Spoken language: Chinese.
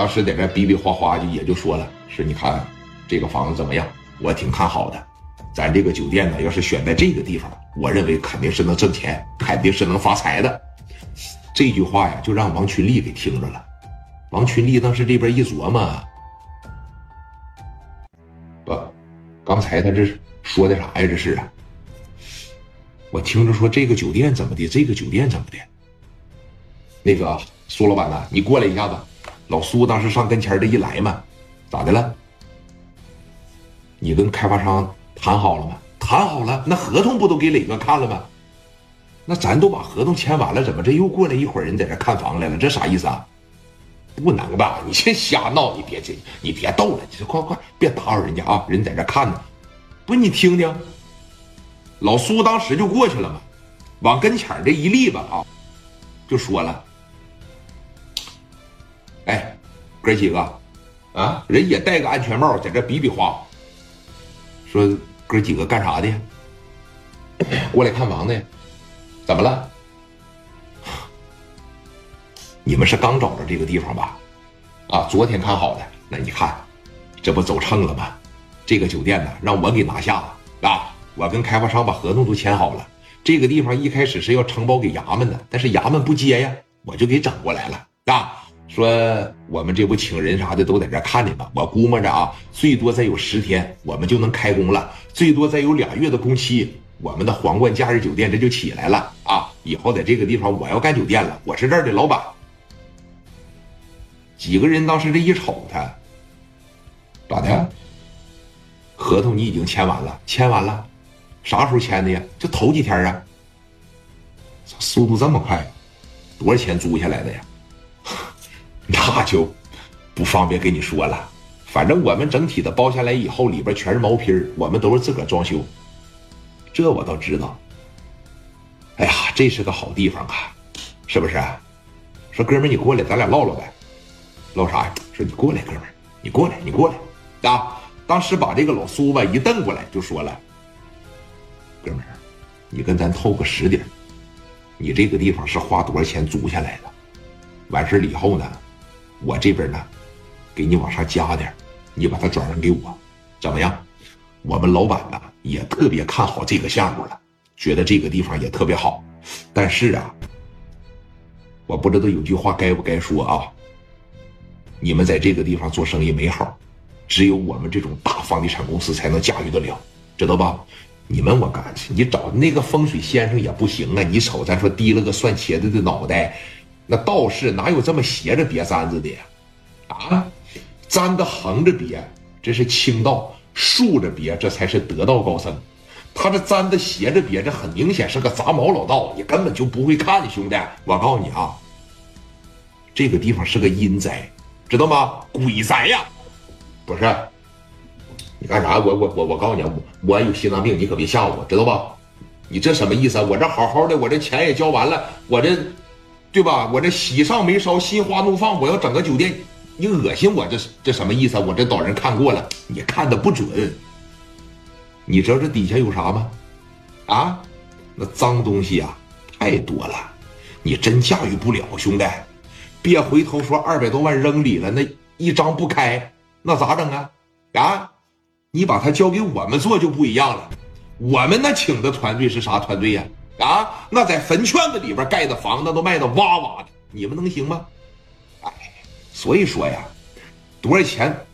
当时在这比比划划就也就说了，是你看这个房子怎么样？我挺看好的。咱这个酒店呢，要是选在这个地方，我认为肯定是能挣钱，肯定是能发财的。这句话呀，就让王群力给听着了。王群力当时这边一琢磨，不，刚才他这说的啥呀？这是，我听着说这个酒店怎么的，这个酒店怎么的。那个苏老板呢，你过来一下子。老苏当时上跟前这一来嘛，咋的了？你跟开发商谈好了吗？谈好了，那合同不都给磊哥看了吗？那咱都把合同签完了，怎么这又过来一伙人在这看房来了？这啥意思啊？不能吧？你先瞎闹，你别这，你别逗了，你快快别打扰人家啊！人在这看呢，不，你听听。老苏当时就过去了嘛，往跟前这一立吧啊，就说了。哎，哥几个，啊，人也戴个安全帽，在这比比划。说哥几个干啥的？过来看房的，怎么了？你们是刚找着这个地方吧？啊，昨天看好的。那你看，这不走秤了吗？这个酒店呢，让我给拿下了啊！我跟开发商把合同都签好了。这个地方一开始是要承包给衙门的，但是衙门不接呀，我就给整过来了啊。说我们这不请人啥的都在这看呢吗？我估摸着啊，最多再有十天，我们就能开工了；最多再有俩月的工期，我们的皇冠假日酒店这就起来了啊！以后在这个地方我要干酒店了，我是这儿的老板。几个人当时这一瞅他，咋的？合同你已经签完了，签完了，啥时候签的呀？就头几天啊？速度这么快？多少钱租下来的呀？那就不方便跟你说了，反正我们整体的包下来以后，里边全是毛坯我们都是自个儿装修。这我倒知道。哎呀，这是个好地方啊，是不是？说哥们儿，你过来，咱俩唠唠呗。唠啥呀？说你过来，哥们儿，你过来，你过来啊！当时把这个老苏吧一瞪过来，就说了：“哥们儿，你跟咱透个实底你这个地方是花多少钱租下来的？完事儿了以后呢？”我这边呢，给你往上加点你把它转让给我，怎么样？我们老板呢也特别看好这个项目了，觉得这个地方也特别好。但是啊，我不知道有句话该不该说啊。你们在这个地方做生意没好，只有我们这种大房地产公司才能驾驭得了，知道吧？你们我干去，你找那个风水先生也不行啊！你瞅咱说低了个蒜茄子的脑袋。那道士哪有这么斜着别簪子的呀？啊，簪子横着别，这是清道；竖着别，这才是得道高僧。他这簪子斜着别，这很明显是个杂毛老道，你根本就不会看，兄弟。我告诉你啊，这个地方是个阴宅，知道吗？鬼宅呀！不是，你干啥？我我我我告诉你，我我有心脏病，你可别吓我，知道吧？你这什么意思啊？我这好好的，我这钱也交完了，我这。对吧？我这喜上眉梢，心花怒放，我要整个酒店，你恶心我，这这什么意思啊？我这导人看过了，你看的不准。你知道这底下有啥吗？啊，那脏东西啊太多了，你真驾驭不了，兄弟。别回头说二百多万扔里了，那一张不开，那咋整啊？啊，你把它交给我们做就不一样了，我们那请的团队是啥团队呀？啊，那在坟圈子里边盖的房子都卖的哇哇的，你们能行吗？哎，所以说呀，多少钱